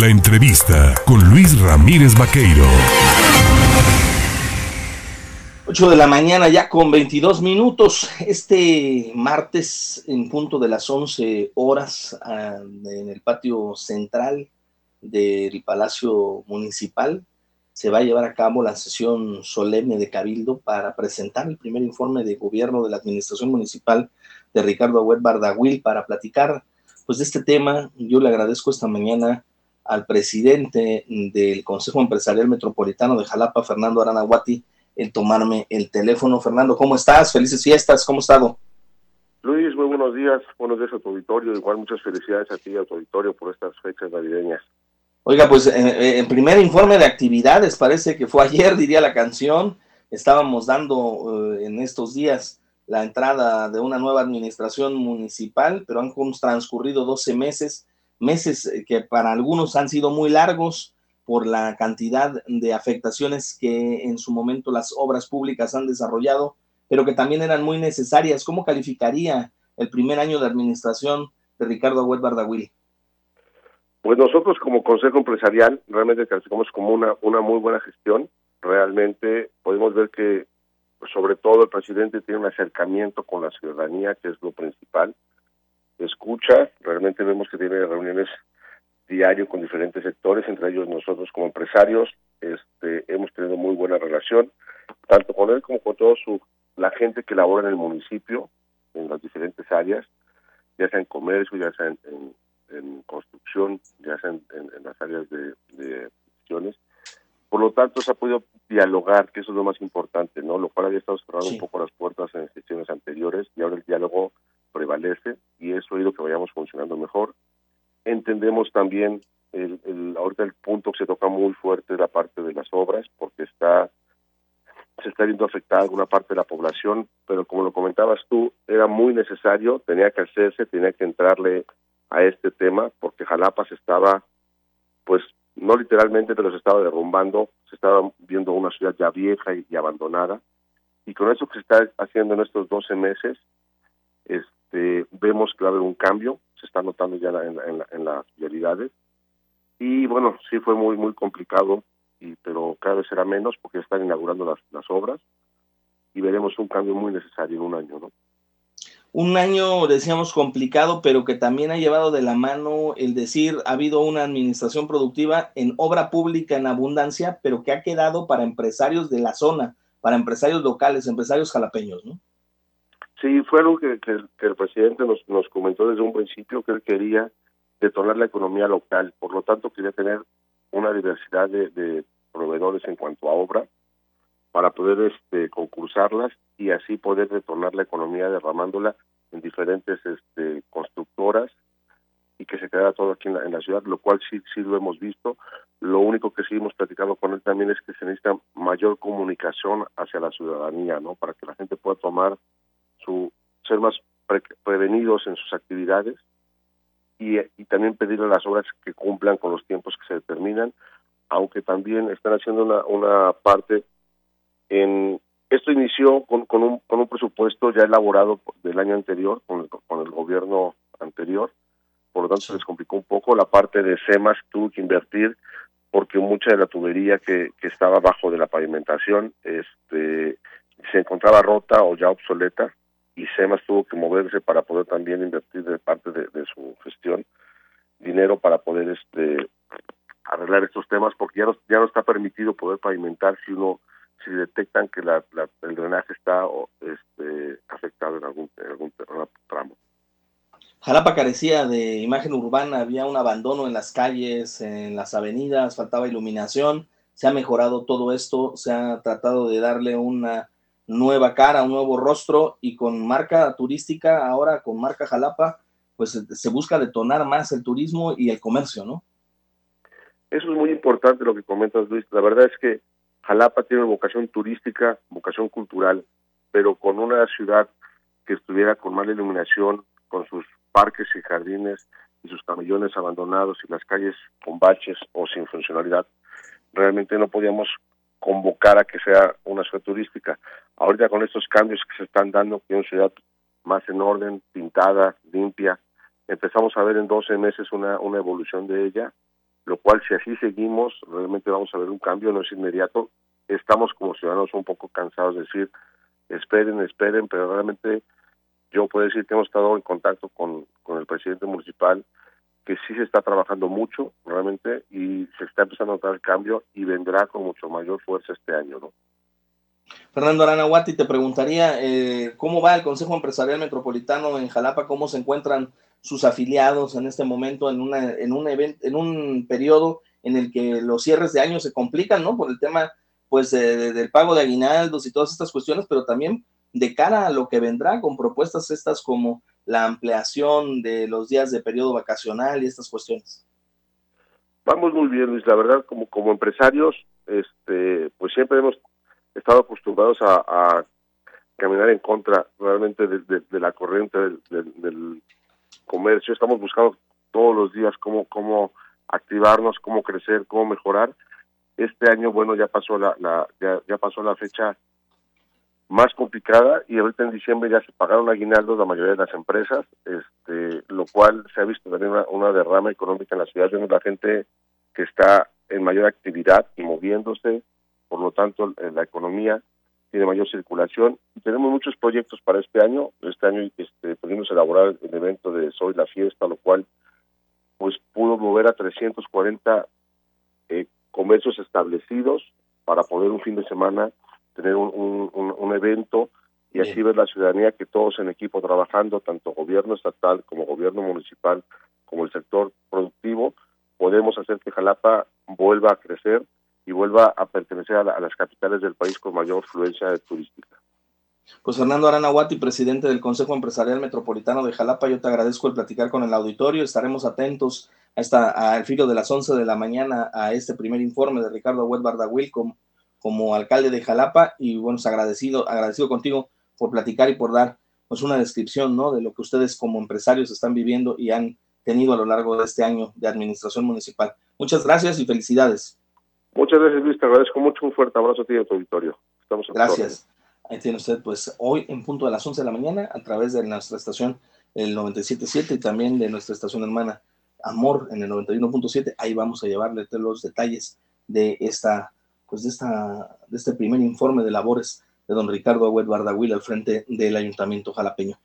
La entrevista con Luis Ramírez Vaqueiro. 8 de la mañana ya con 22 minutos. Este martes en punto de las 11 horas ah, en el patio central del Palacio Municipal se va a llevar a cabo la sesión solemne de Cabildo para presentar el primer informe de gobierno de la Administración Municipal de Ricardo Agüed Bardahuil para platicar pues de este tema. Yo le agradezco esta mañana al presidente del Consejo Empresarial Metropolitano de Jalapa, Fernando Aranaguati, el tomarme el teléfono. Fernando, ¿cómo estás? Felices fiestas, ¿cómo has estado? Luis, muy buenos días, buenos días a tu auditorio, igual muchas felicidades a ti y a tu auditorio por estas fechas navideñas. Oiga, pues en eh, eh, el primer informe de actividades, parece que fue ayer, diría la canción, estábamos dando eh, en estos días la entrada de una nueva administración municipal, pero han transcurrido 12 meses, meses que para algunos han sido muy largos por la cantidad de afectaciones que en su momento las obras públicas han desarrollado, pero que también eran muy necesarias. ¿Cómo calificaría el primer año de administración de Ricardo Agüed Bardahuil? Pues nosotros como Consejo Empresarial realmente calificamos como una, una muy buena gestión. Realmente podemos ver que pues, sobre todo el presidente tiene un acercamiento con la ciudadanía, que es lo principal. Escucha, realmente vemos que tiene reuniones diario con diferentes sectores, entre ellos nosotros como empresarios, este, hemos tenido muy buena relación, tanto con él como con toda su, la gente que labora en el municipio, en las diferentes áreas, ya sea en comercio, ya sea en, en construcción, ya sea en, las áreas de, de Por lo tanto, se ha podido dialogar, que eso es lo más importante, ¿no? Lo cual había estado cerrando un poco las puertas en sesiones anteriores y ahora el diálogo prevalece y eso ha ido que vayamos funcionando mejor. Entendemos también el, ahorita el punto que se toca muy fuerte la parte de las obras, porque está se está viendo afectada alguna parte de la población, pero como lo comentabas tú, era muy necesario, tenía que hacerse, tenía que entrarle a este tema porque Jalapa se estaba, pues no literalmente, pero se estaba derrumbando, se estaba viendo una ciudad ya vieja y, abandonada. Y con eso que se está haciendo en estos 12 meses, este, vemos que va a haber un cambio, se está notando ya en, en, las realidades. Y bueno, sí fue muy, muy complicado, y, pero cada vez será menos porque están inaugurando las, las obras y veremos un cambio muy necesario en un año, ¿no? un año, decíamos, complicado, pero que también ha llevado de la mano el decir, ha habido una administración productiva en obra pública en abundancia, pero que ha quedado para empresarios de la zona, para empresarios locales, empresarios jalapeños, ¿no? Sí, fue algo que, el presidente nos, nos comentó desde un principio, que él quería detonar la economía local, por lo tanto quería tener una diversidad de, de proveedores en cuanto a obra, para poder este, concursarlas y así poder detonar la economía derramándola en diferentes este, constructoras y que se quedara todo aquí en la, ciudad, lo cual sí, sí lo hemos visto. Lo único que sí hemos platicado con él también es que se necesita mayor comunicación hacia la ciudadanía, ¿no? Para que la gente pueda tomar su, ser más prevenidos en sus actividades y, y también pedirle a las obras que cumplan con los tiempos que se determinan, aunque también están haciendo una, una parte en, esto inició con, con, un, con un presupuesto ya elaborado del año anterior, con el, con el gobierno anterior, por lo tanto se les complicó un poco, la parte de SEMAS tuvo que invertir porque mucha de la tubería que, que estaba bajo de la pavimentación este, se encontraba rota o ya obsoleta y SEMAS tuvo que moverse para poder también invertir de parte de, de su gestión dinero para poder este arreglar estos temas porque ya no, ya no está permitido poder pavimentar si uno si detectan que la, el drenaje está este, afectado en algún, en algún tramo. Jalapa carecía de imagen urbana, había un abandono en las calles, en las avenidas, faltaba iluminación, se ha mejorado todo esto, se ha tratado de darle una nueva cara, un nuevo rostro y con marca turística, ahora con marca Jalapa, pues se busca detonar más el turismo y el comercio, ¿no? Eso es muy importante lo que comentas, Luis. La verdad es que Jalapa tiene vocación turística, vocación cultural, pero con una ciudad que estuviera con mala iluminación, con sus parques y jardines y sus camellones abandonados y las calles con baches o sin funcionalidad, realmente no podíamos convocar a que sea una ciudad turística. Ahorita con estos cambios que se están dando, que es una ciudad más en orden, pintada, limpia, empezamos a ver en 12 meses una, una evolución de ella lo cual si así seguimos, realmente vamos a ver un cambio, no es inmediato. Estamos como ciudadanos un poco cansados de decir, esperen, esperen, pero realmente yo puedo decir que hemos estado en contacto con, con el presidente municipal, que sí se está trabajando mucho realmente y se está empezando a notar el cambio y vendrá con mucho mayor fuerza este año, ¿no? Fernando Aranahuati, te preguntaría eh, cómo va el Consejo Empresarial Metropolitano en Jalapa, cómo se encuentran sus afiliados en este momento en, una, en, un, evento, en un periodo en el que los cierres de año se complican, ¿no? Por el tema, pues, del pago de aguinaldos y todas estas cuestiones, pero también de cara a lo que vendrá con propuestas estas como la ampliación de los días de periodo vacacional y estas cuestiones. Vamos muy bien, Luis. La verdad, como, como empresarios, este, pues siempre hemos estado acostumbrados a, caminar en contra realmente de, la corriente del, comercio. Estamos buscando todos los días cómo, cómo activarnos, cómo crecer, cómo mejorar. Este año, bueno, ya pasó la, la ya, ya pasó la fecha más complicada y ahorita en diciembre ya se pagaron aguinaldos la mayoría de las empresas, este, lo cual se ha visto también una, derrama económica en la ciudad, vemos la gente que está en mayor actividad y moviéndose, por lo tanto la economía tiene mayor circulación. Tenemos muchos proyectos para este año, este año este, pudimos elaborar el evento de Soy la Fiesta, lo cual pues pudo mover a 340 eh, comercios establecidos para poder un fin de semana tener un, un, evento. Y así ver la ciudadanía que todos en equipo trabajando, tanto gobierno estatal como gobierno municipal, como el sector productivo, podemos hacer que Jalapa vuelva a crecer y vuelva a pertenecer a, las capitales del país con mayor fluencia turística. Pues Fernando Aranahuati, presidente del Consejo Empresarial Metropolitano de Jalapa, yo te agradezco el platicar con el auditorio. Estaremos atentos a esta, al filo de las 11 de la mañana a este primer informe de Ricardo Huet Bardagüil como alcalde de Jalapa y bueno, agradecido, agradecido contigo por platicar y por dar pues una descripción, ¿no? De lo que ustedes como empresarios están viviendo y han tenido a lo largo de este año de administración municipal. Muchas gracias y felicidades. Muchas gracias, Luis. Te agradezco mucho. Un fuerte abrazo a ti y a tu auditorio. Estamos gracias. Ahí tiene usted, pues, hoy en punto de las 11 de la mañana, a través de nuestra estación, el 97.7 y también de nuestra estación hermana Amor en el 91.7. Ahí vamos a llevarle los detalles de esta pues de, esta, de este primer informe de labores de don Ricardo Agüed Bardagüil al frente del Ayuntamiento Jalapeño.